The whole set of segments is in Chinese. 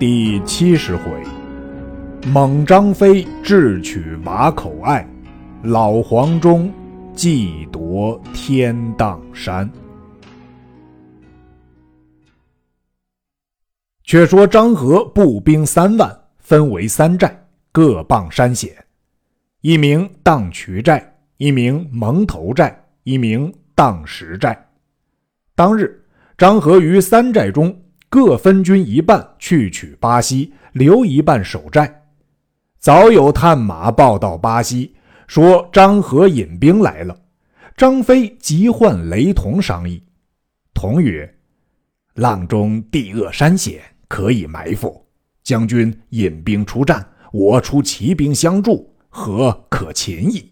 第七十回，猛张飞智取瓦口隘，老黄忠计夺天荡山。却说张合步兵三万，分为三寨，各傍山险。一名荡渠寨，一名蒙头寨，一名荡石寨。当日，张合于三寨中。各分军一半去取巴西，留一半守寨。早有探马报到巴西，说张合引兵来了。张飞急唤雷同商议。同曰：“阆中地恶山险，可以埋伏。将军引兵出战，我出骑兵相助，何可擒矣？”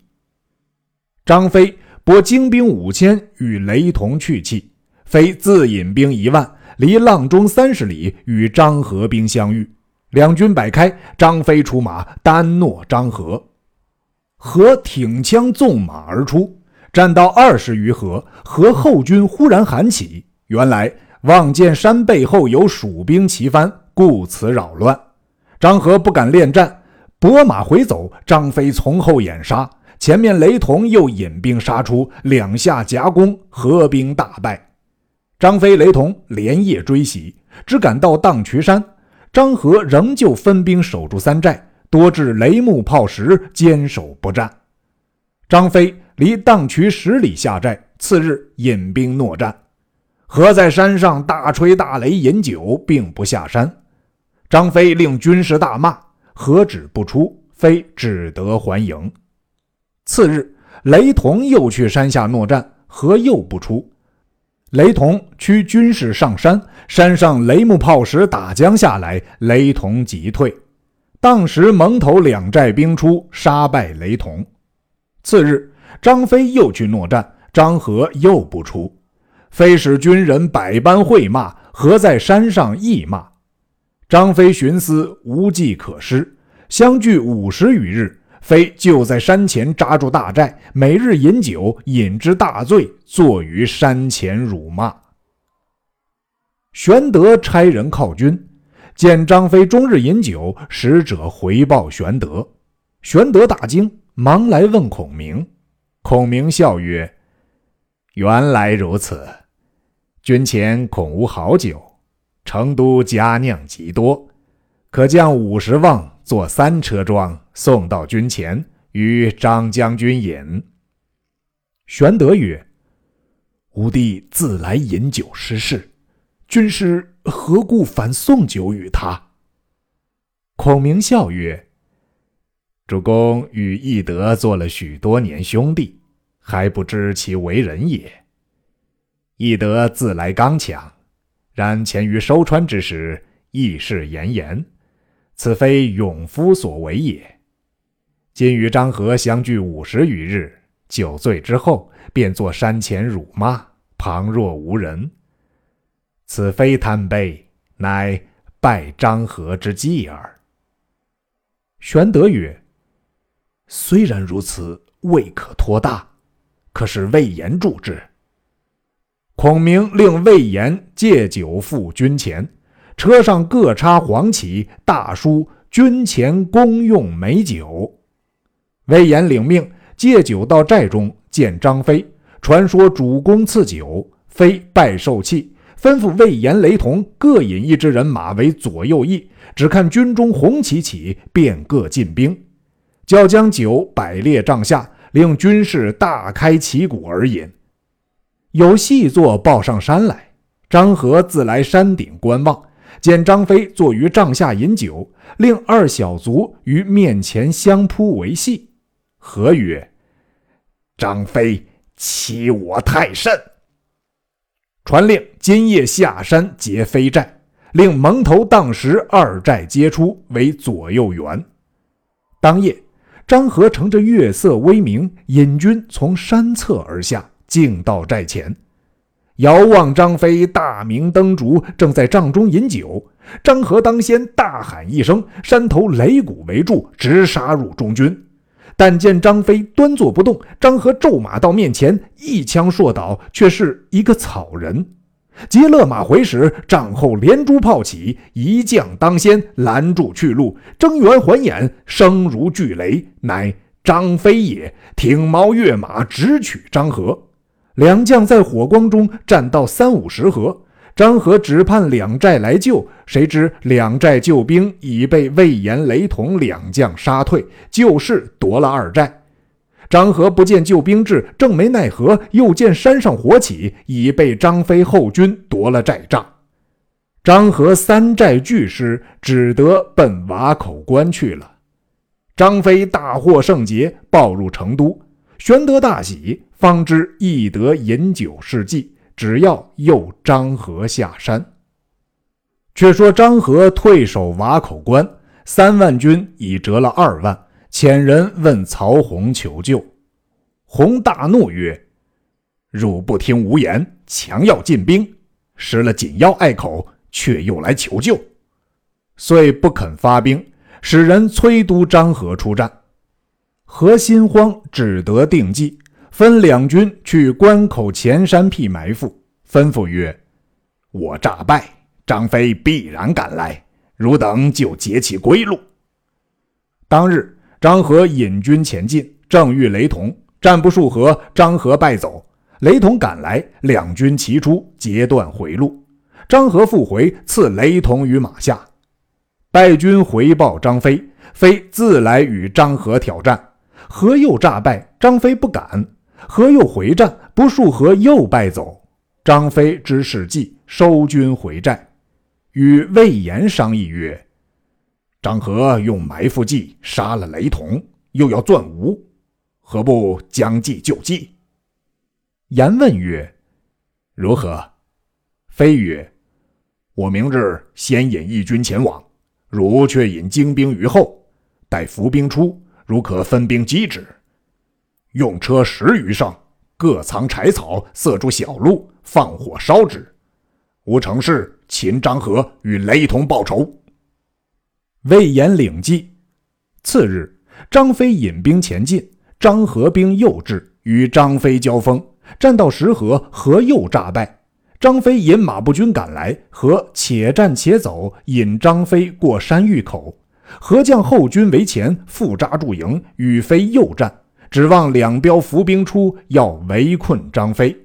张飞拨精兵五千与雷同去气，飞自引兵一万。离阆中三十里，与张合兵相遇，两军摆开，张飞出马，单诺张合。合挺枪纵马而出，战到二十余合，合后军忽然喊起，原来望见山背后有蜀兵齐番，故此扰乱。张合不敢恋战，拨马回走。张飞从后掩杀，前面雷同又引兵杀出，两下夹攻，合兵大败。张飞、雷同连夜追袭，只赶到荡渠山。张合仍旧分兵守住三寨，多至雷木炮石，坚守不战。张飞离荡渠十里下寨，次日引兵搦战。合在山上大吹大擂饮酒，并不下山。张飞令军士大骂，何止不出，飞只得还营。次日，雷同又去山下搦战，何又不出。雷同驱军士上山，山上雷木炮石打将下来，雷同急退。当时蒙头两寨兵出，杀败雷同。次日，张飞又去搦战，张合又不出，飞使军人百般会骂，合在山上亦骂。张飞寻思无计可施，相距五十余日。飞就在山前扎住大寨，每日饮酒，饮之大醉，坐于山前辱骂。玄德差人犒军，见张飞终日饮酒，使者回报玄德。玄德大惊，忙来问孔明。孔明笑曰：“原来如此，军前恐无好酒，成都佳酿极多，可将五十望。”坐三车装送到军前，与张将军饮。玄德曰：“吾弟自来饮酒失事，军师何故反送酒与他？”孔明笑曰：“主公与翼德做了许多年兄弟，还不知其为人也。翼德自来刚强，然前于收川之时，义士严严。”此非勇夫所为也。今与张合相聚五十余日，酒醉之后便坐山前辱骂，旁若无人。此非贪杯，乃拜张合之计耳。玄德曰：“虽然如此，未可托大，可使魏延助之。”孔明令魏延借酒赴军前。车上各插黄旗，大书“军前公用美酒”。魏延领命，借酒到寨中见张飞，传说主公赐酒，飞拜受气，吩咐魏延、雷同各引一支人马为左右翼，只看军中红旗起，便各进兵。叫将酒摆列帐下，令军士大开旗鼓而饮。有细作报上山来，张合自来山顶观望。见张飞坐于帐下饮酒，令二小卒于面前相扑为戏。何曰：“张飞欺我太甚！”传令今夜下山劫飞寨，令蒙头、荡石二寨皆出为左右援。当夜，张合乘着月色微明，引军从山侧而下，径到寨前。遥望张飞大明灯烛，正在帐中饮酒。张合当先大喊一声，山头擂鼓为助，直杀入中军。但见张飞端坐不动，张合骤马到面前，一枪硕倒，却是一个草人。急勒马回时，帐后连珠炮起，一将当先，拦住去路，睁圆环眼，声如巨雷，乃张飞也。挺矛跃马，直取张合。两将在火光中战到三五十合，张合只盼两寨来救，谁知两寨救兵已被魏延、雷同两将杀退，就势夺了二寨。张合不见救兵至，正没奈何，又见山上火起，已被张飞后军夺了寨帐。张合三寨俱失，只得奔瓦口关去了。张飞大获圣捷，报入成都。玄德大喜，方知翼德饮酒试计，只要诱张合下山。却说张合退守瓦口关，三万军已折了二万。遣人问曹洪求救，洪大怒曰：“汝不听吾言，强要进兵，失了紧要隘口，却又来求救，遂不肯发兵，使人催督张合出战。何心慌，只得定计，分两军去关口前山僻埋伏，吩咐曰：‘我诈败，张飞必然赶来，汝等就截其归路。’当日。”张合引军前进，正遇雷同，战不数合，张合败走。雷同赶来，两军齐出，截断回路。张合复回，刺雷同于马下。败军回报张飞，飞自来与张合挑战，合又诈败，张飞不敢。何又回战，不数合又败走。张飞知事计，收军回寨，与魏延商议曰。张合用埋伏计杀了雷同，又要钻吴，何不将计就计？严问曰：“如何？”飞曰：“我明日先引义军前往，汝却引精兵于后，待伏兵出，如可分兵击之。用车十余上，各藏柴草，塞住小路，放火烧之。吾成事，擒张合与雷同报仇。”魏延领计，次日，张飞引兵前进，张合兵又至，与张飞交锋，战到石河，合又诈败。张飞引马步军赶来，合且战且走，引张飞过山峪口。合将后军围前，复扎驻营，与飞又战，指望两彪伏兵出，要围困张飞。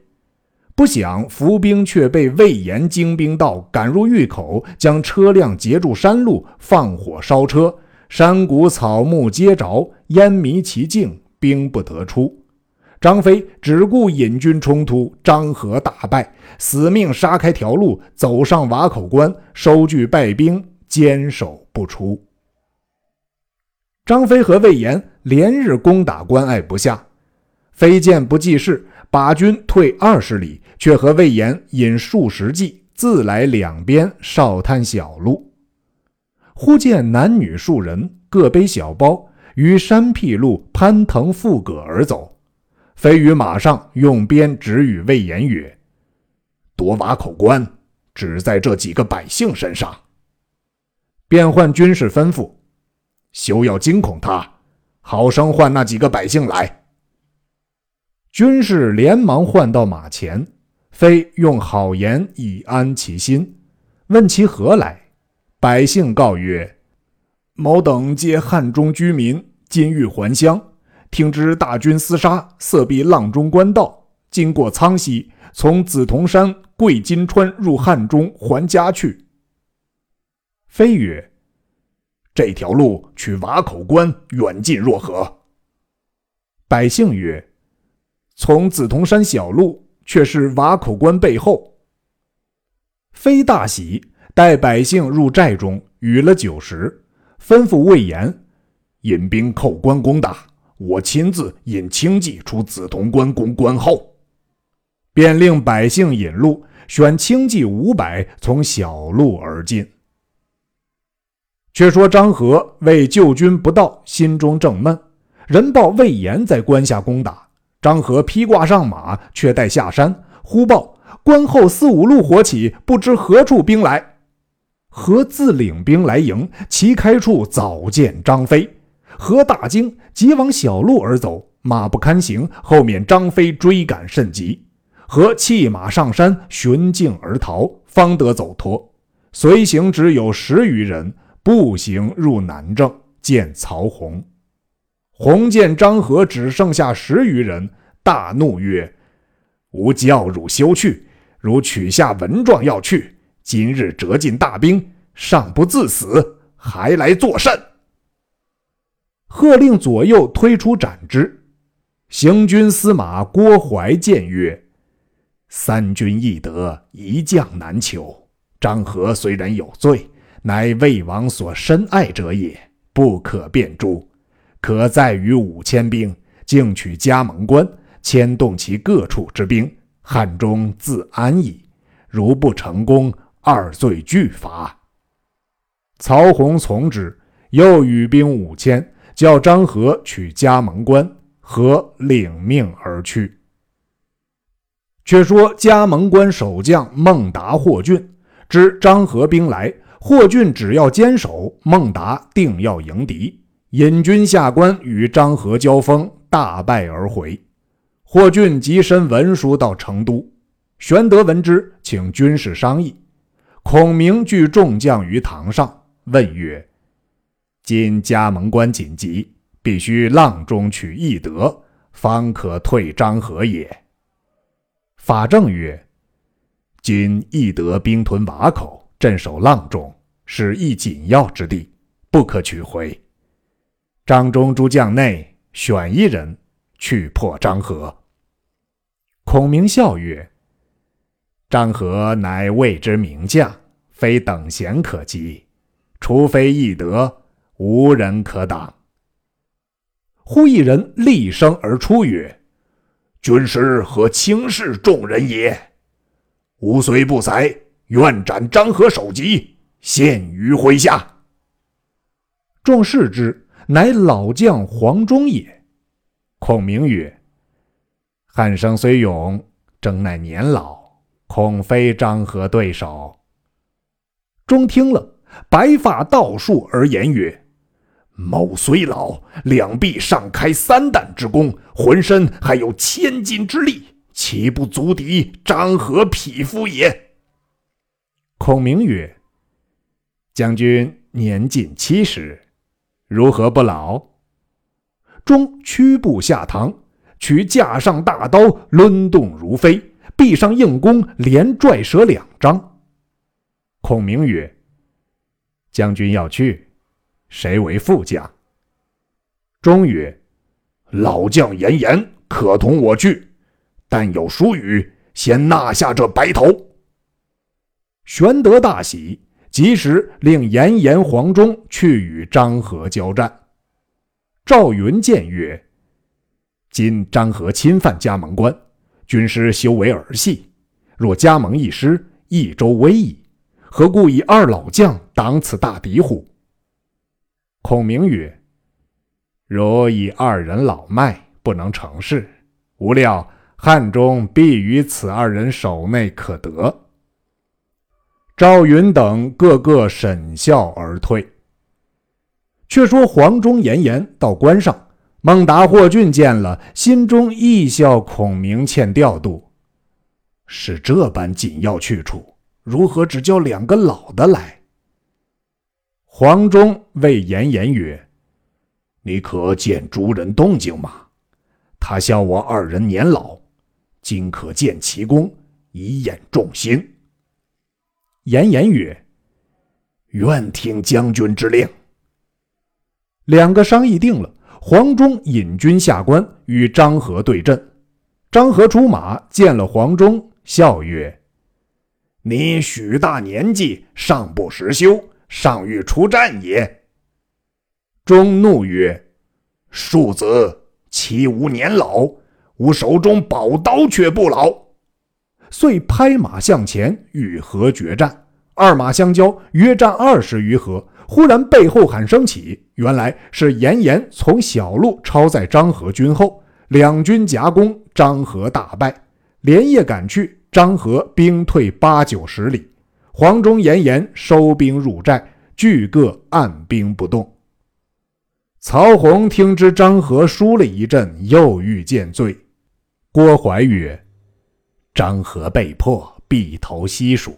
不想伏兵却被魏延精兵到，赶入峪口，将车辆截住山路，放火烧车，山谷草木皆着，烟迷其境，兵不得出。张飞只顾引军冲突，张合大败，死命杀开条路，走上瓦口关，收据败兵，坚守不出。张飞和魏延连日攻打关隘不下，飞见不济事。把军退二十里，却和魏延引数十骑，自来两边哨滩小路。忽见男女数人，各背小包，于山僻路攀藤附葛而走。飞于马上，用鞭指与魏延曰：“夺瓦口关，只在这几个百姓身上。”便唤军士吩咐：“休要惊恐他，好生唤那几个百姓来。”军士连忙唤到马前，飞用好言以安其心，问其何来。百姓告曰：“某等皆汉中居民，今欲还乡，听知大军厮杀，色必阆中官道，经过苍溪，从紫铜山、贵金川入汉中还家去。”飞曰：“这条路去瓦口关，远近若何？”百姓曰：从紫铜山小路，却是瓦口关背后。飞大喜，带百姓入寨中，与了酒食，吩咐魏延引兵扣关攻打，我亲自引轻骑出紫铜关攻关后，便令百姓引路，选轻骑五百，从小路而进。却说张合为救军不到，心中正闷，人报魏延在关下攻打。张合披挂上马，却待下山。忽报关后四五路火起，不知何处兵来。何自领兵来迎，旗开处早见张飞。何大惊，急往小路而走，马不堪行，后面张飞追赶甚急。何弃马上山寻径而逃，方得走脱。随行只有十余人，步行入南郑，见曹洪。洪见张合只剩下十余人，大怒曰：“吾教汝休去，如取下文状要去，今日折尽大兵，尚不自死，还来作甚？”喝令左右推出斩之。行军司马郭淮谏曰：“三军易得，一将难求。张合虽然有罪，乃魏王所深爱者也，不可变诛。可再与五千兵，竟取加盟关，牵动其各处之兵，汉中自安矣。如不成功，二罪俱罚。”曹洪从之，又与兵五千。叫张合取加盟关，和领命而去。却说加盟关守将孟达、霍峻知张合兵来，霍峻只要坚守，孟达定要迎敌，引军下关与张合交锋，大败而回。霍峻即申文书到成都，玄德闻之，请军士商议。孔明聚众将于堂上，问曰。今加盟关紧急，必须阆中取义德，方可退张合也。法正曰：“今义德兵屯瓦口，镇守阆中，是一紧要之地，不可取回。张中诸将内选一人去破张合。”孔明笑曰：“张合乃魏之名将，非等闲可及，除非义德。”无人可挡。忽一人厉声而出曰：“军师何轻视众人也？吾虽不才，愿斩张合首级，献于麾下。”众视之，乃老将黄忠也。孔明曰：“汉生虽勇，征乃年老，恐非张合对手。”忠听了，白发倒竖而言曰：某虽老，两臂尚开三弹之功，浑身还有千斤之力，岂不足敌张合匹夫也？孔明曰：“将军年近七十，如何不老？”钟屈步下堂，取架上大刀，抡动如飞，臂上硬弓连拽折两张。孔明曰：“将军要去。”谁为副将？钟曰：“老将严颜，可同我去，但有疏语，先纳下这白头。”玄德大喜，及时令严颜、黄忠去与张合交战。赵云谏曰：“今张合侵犯加盟关，军师修为儿戏，若加盟一失，益州危矣。何故以二老将挡此大敌乎？”孔明曰：“如以二人老迈，不能成事，无料汉中必于此二人手内可得。”赵云等个个沈笑而退。却说黄忠、严颜到关上，孟达、霍峻见了，心中亦笑孔明欠调度，是这般紧要去处，如何只叫两个老的来？黄忠谓严颜曰：“你可见诸人动静吗？他笑我二人年老，今可见其功，以掩众心。”严颜曰：“愿听将军之令。”两个商议定了，黄忠引军下关，与张合对阵。张合出马，见了黄忠，笑曰：“你许大年纪，尚不识羞。”尚欲出战也。钟怒曰：“庶子岂无年老？吾手中宝刀却不老。”遂拍马向前，与何决战。二马相交，约战二十余合。忽然背后喊声起，原来是严颜从小路抄在张合军后，两军夹攻，张合大败，连夜赶去。张合兵退八九十里。黄忠、严颜收兵入寨，俱各按兵不动。曹洪听知张合输了一阵，又欲见罪。郭淮曰：“张合被迫避投西蜀，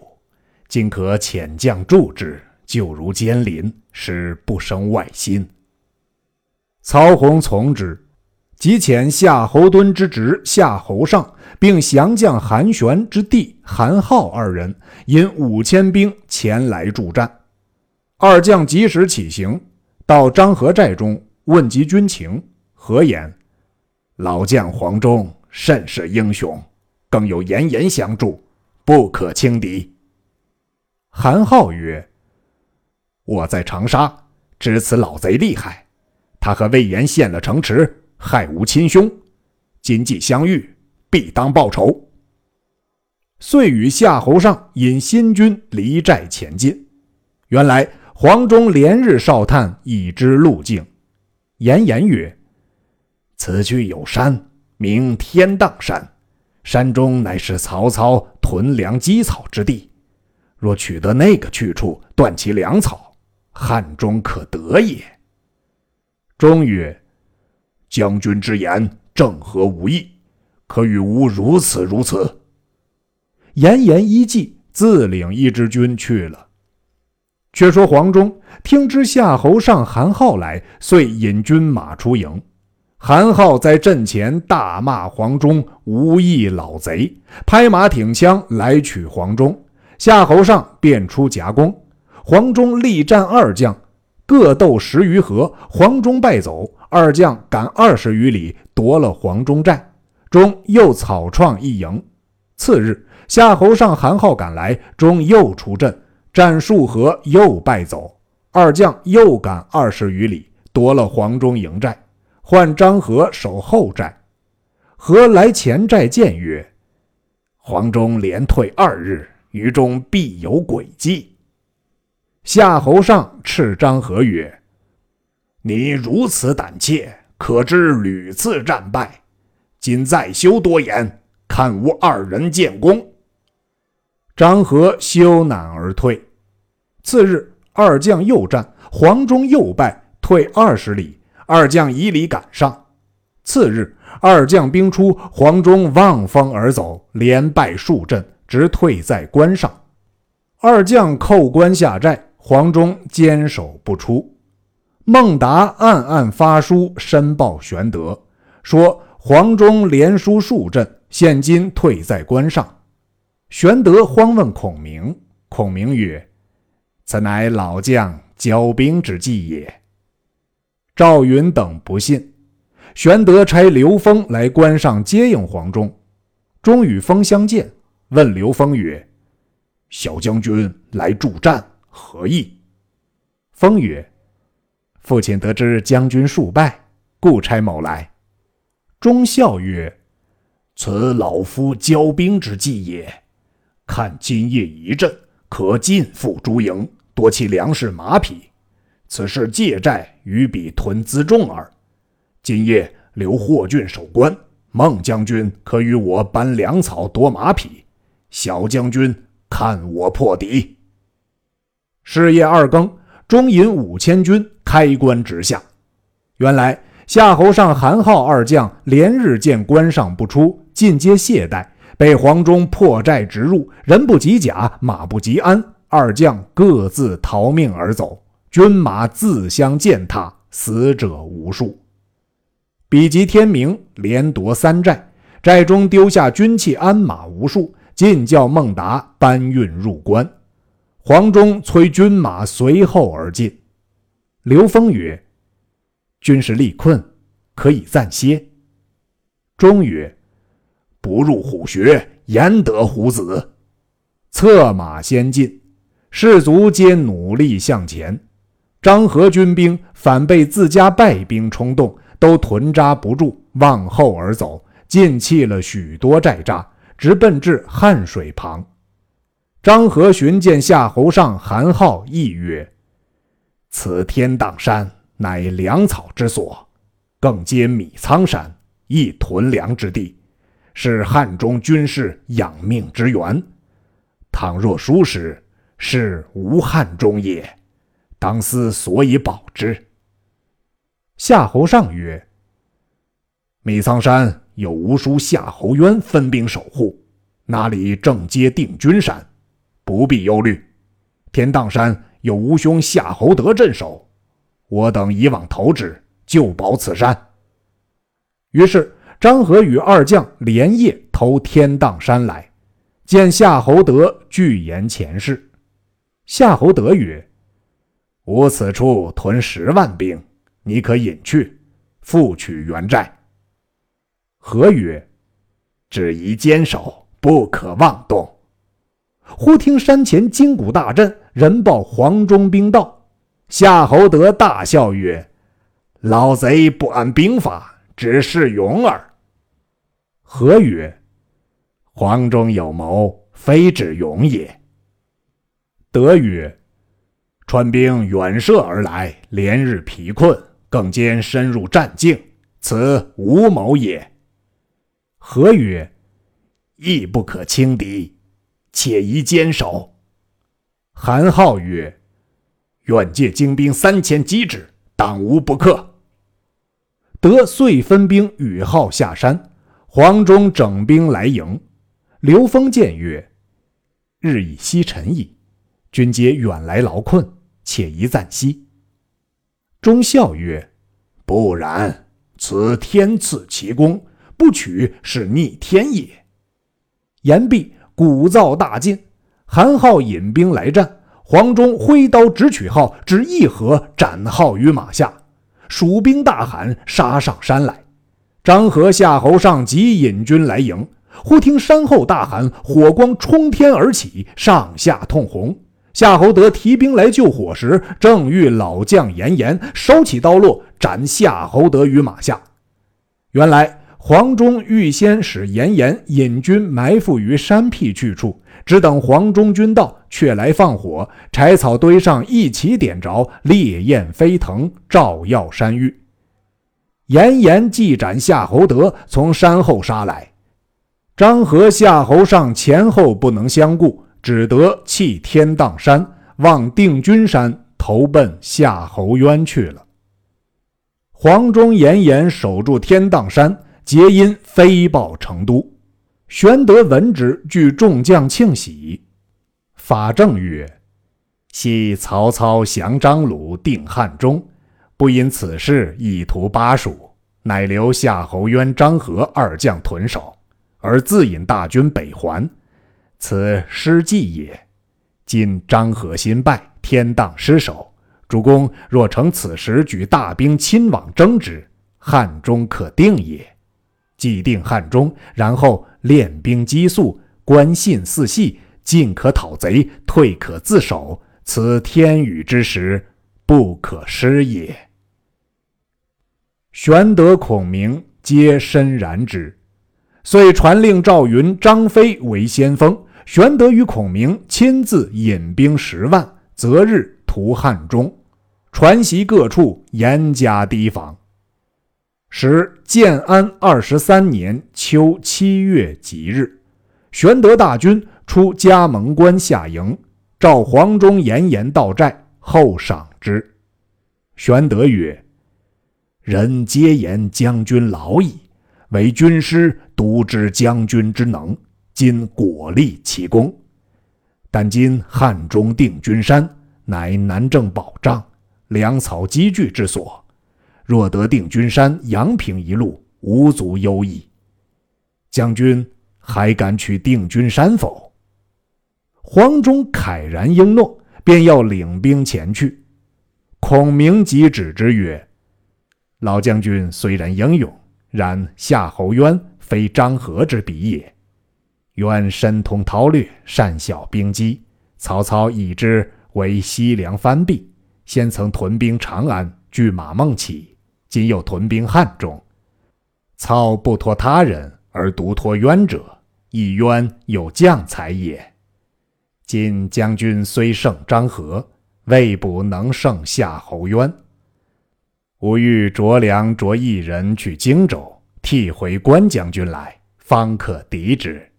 今可遣将助之，就如监临，使不生外心。”曹洪从之。即遣夏侯惇之侄夏侯尚，并降将韩玄之弟韩浩二人，引五千兵前来助战。二将及时起行，到张合寨中问及军情。何言：“老将黄忠甚是英雄，更有严颜相助，不可轻敌。”韩浩曰：“我在长沙，知此老贼厉害，他和魏延陷了城池。”害无亲兄，今既相遇，必当报仇。遂与夏侯尚引新军离寨前进。原来黄忠连日哨探，已知路径。严颜曰：“此去有山，名天荡山。山中乃是曹操屯粮积草之地。若取得那个去处，断其粮草，汉中可得也。”忠曰。将军之言正合吾意，可与吾如此如此。言言一计，自领一支军去了。却说黄忠听知夏侯尚、韩浩来，遂引军马出营。韩浩在阵前大骂黄忠无义老贼，拍马挺枪来取黄忠。夏侯尚便出夹攻，黄忠力战二将，各斗十余合，黄忠败走。二将赶二十余里，夺了黄忠寨，中又草创一营。次日，夏侯尚、韩浩赶来，中又出阵，战数合，又败走。二将又赶二十余里，夺了黄忠营寨，换张合守后寨。合来前寨见曰：“黄忠连退二日，于中必有诡计。”夏侯尚斥张合曰：你如此胆怯，可知屡次战败。今再休多言，看吾二人建功。张合羞赧而退。次日，二将又战，黄忠又败，退二十里。二将以礼赶上。次日，二将兵出，黄忠望风而走，连败数阵，直退在关上。二将叩关下寨，黄忠坚守不出。孟达暗暗发书申报玄德，说黄忠连输数阵，现今退在关上。玄德慌问孔明，孔明曰：“此乃老将骄兵之计也。”赵云等不信。玄德差刘封来关上接应黄忠，忠与封相见，问刘封曰：“小将军来助战，何意？”封曰：父亲得知将军数败，故差某来。忠笑曰：“此老夫骄兵之计也。看今夜一阵，可尽付诸营，夺其粮食马匹。此事借债与彼屯辎重耳。今夜留霍峻守关，孟将军可与我搬粮草、夺马匹。小将军看我破敌。”是夜二更，中引五千军。开关直下，原来夏侯尚、韩浩二将连日见关上不出，尽皆懈怠，被黄忠破寨直入，人不及甲，马不及鞍，二将各自逃命而走，军马自相践踏，死者无数。比及天明，连夺三寨，寨中丢下军器鞍马无数，尽叫孟达搬运入关。黄忠催军马随后而进。刘封曰：“军士力困，可以暂歇。”忠曰：“不入虎穴，焉得虎子？”策马先进，士卒皆努力向前。张合军兵反被自家败兵冲动，都屯扎不住，往后而走，尽弃了许多寨栅，直奔至汉水旁。张合寻见夏侯尚、韩浩，亦曰：此天荡山乃粮草之所，更兼米仓山，亦屯粮之地，是汉中军士养命之源。倘若疏失，是无汉中也。当思所以保之。夏侯尚曰：“米仓山有吴叔夏侯渊分兵守护，那里正接定军山，不必忧虑。天荡山有吴兄夏侯德镇守，我等以往投之，就保此山。”于是张合与二将连夜投天荡山来，见夏侯德拒言前事。夏侯德曰：“吾此处屯十万兵，你可引去，复取原寨。”何曰：“只宜坚守，不可妄动。”忽听山前金鼓大震，人报黄忠兵到。夏侯德大笑曰：“老贼不谙兵法，只是勇耳。”何曰：“黄忠有谋，非止勇也。”德曰：“川兵远涉而来，连日疲困，更兼深入战境，此无谋也。”何曰：“亦不可轻敌，且宜坚守。”韩浩曰：“愿借精兵三千击之，当无不克。”得遂分兵与号下山，黄忠整兵来迎。刘封见曰：“日已西沉矣。”军皆远来劳困，且宜暂息。忠孝曰：“不然，此天赐奇功，不取是逆天也。”言毕，鼓噪大进，韩浩引兵来战，黄忠挥刀直取号，只一合斩号于马下。蜀兵大喊，杀上山来。张合、夏侯尚急引军来迎，忽听山后大喊，火光冲天而起，上下通红。夏侯德提兵来救火时，正遇老将严颜收起刀落，斩夏侯德于马下。原来黄忠预先使严颜引军埋伏于山僻去处，只等黄忠军到，却来放火，柴草堆上一起点着，烈焰飞腾，照耀山域。严颜既斩夏侯德，从山后杀来，张合、夏侯尚前后不能相顾。只得弃天荡山，望定军山投奔夏侯渊去了。黄忠严严守住天荡山，皆因飞报成都。玄德闻之，具众将庆喜。法正曰：“昔曹操降张鲁，定汉中，不因此事意图巴蜀，乃留夏侯渊、张合二将屯守，而自引大军北还。”此失计也。今张合新败，天荡失守。主公若乘此时举大兵亲往征之，汉中可定也。既定汉中，然后练兵积粟，关信四系，进可讨贼，退可自守。此天雨之时，不可失也。玄德、孔明皆深然之，遂传令赵云、张飞为先锋。玄德与孔明亲自引兵十万，择日屠汉中，传檄各处，严加提防。时建安二十三年秋七月吉日，玄德大军出加盟关下营，召黄忠、严颜到寨，后赏之。玄德曰：“人皆言将军老矣，为军师，独知将军之能。”今果立奇功，但今汉中定军山乃南郑保障、粮草积聚之所，若得定军山、阳平一路，无足忧矣。将军还敢取定军山否？黄忠慨然应诺，便要领兵前去。孔明即止之曰：“老将军虽然英勇，然夏侯渊非张合之比也。”渊深通韬略，善晓兵机。曹操以之为西凉藩蔽，先曾屯兵长安，据马孟起，今又屯兵汉中。操不托他人，而独托渊者，亦渊有将才也。今将军虽胜张合，未卜能胜夏侯渊。吾欲着粮着一人去荆州，替回关将军来，方可敌之。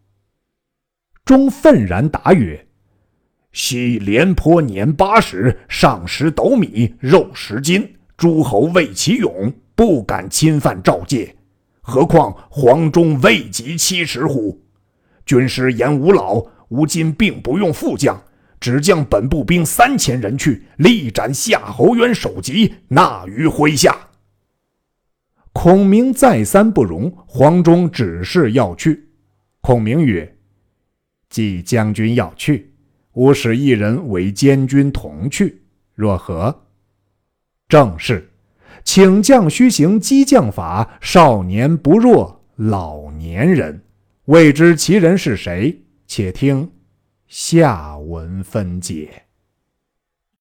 钟愤然答曰：“昔廉颇年八十，上食斗米，肉十斤，诸侯畏其勇，不敢侵犯赵界。何况黄忠未及七十乎？军师言吾老，吾今并不用副将，只将本部兵三千人去，力斩夏侯渊首级，纳于麾下。”孔明再三不容，黄忠指示要去。孔明曰：“既将军要去，吾使一人为监军同去，若何？”正是，请将须行激将法，少年不若老年人。未知其人是谁？且听下文分解。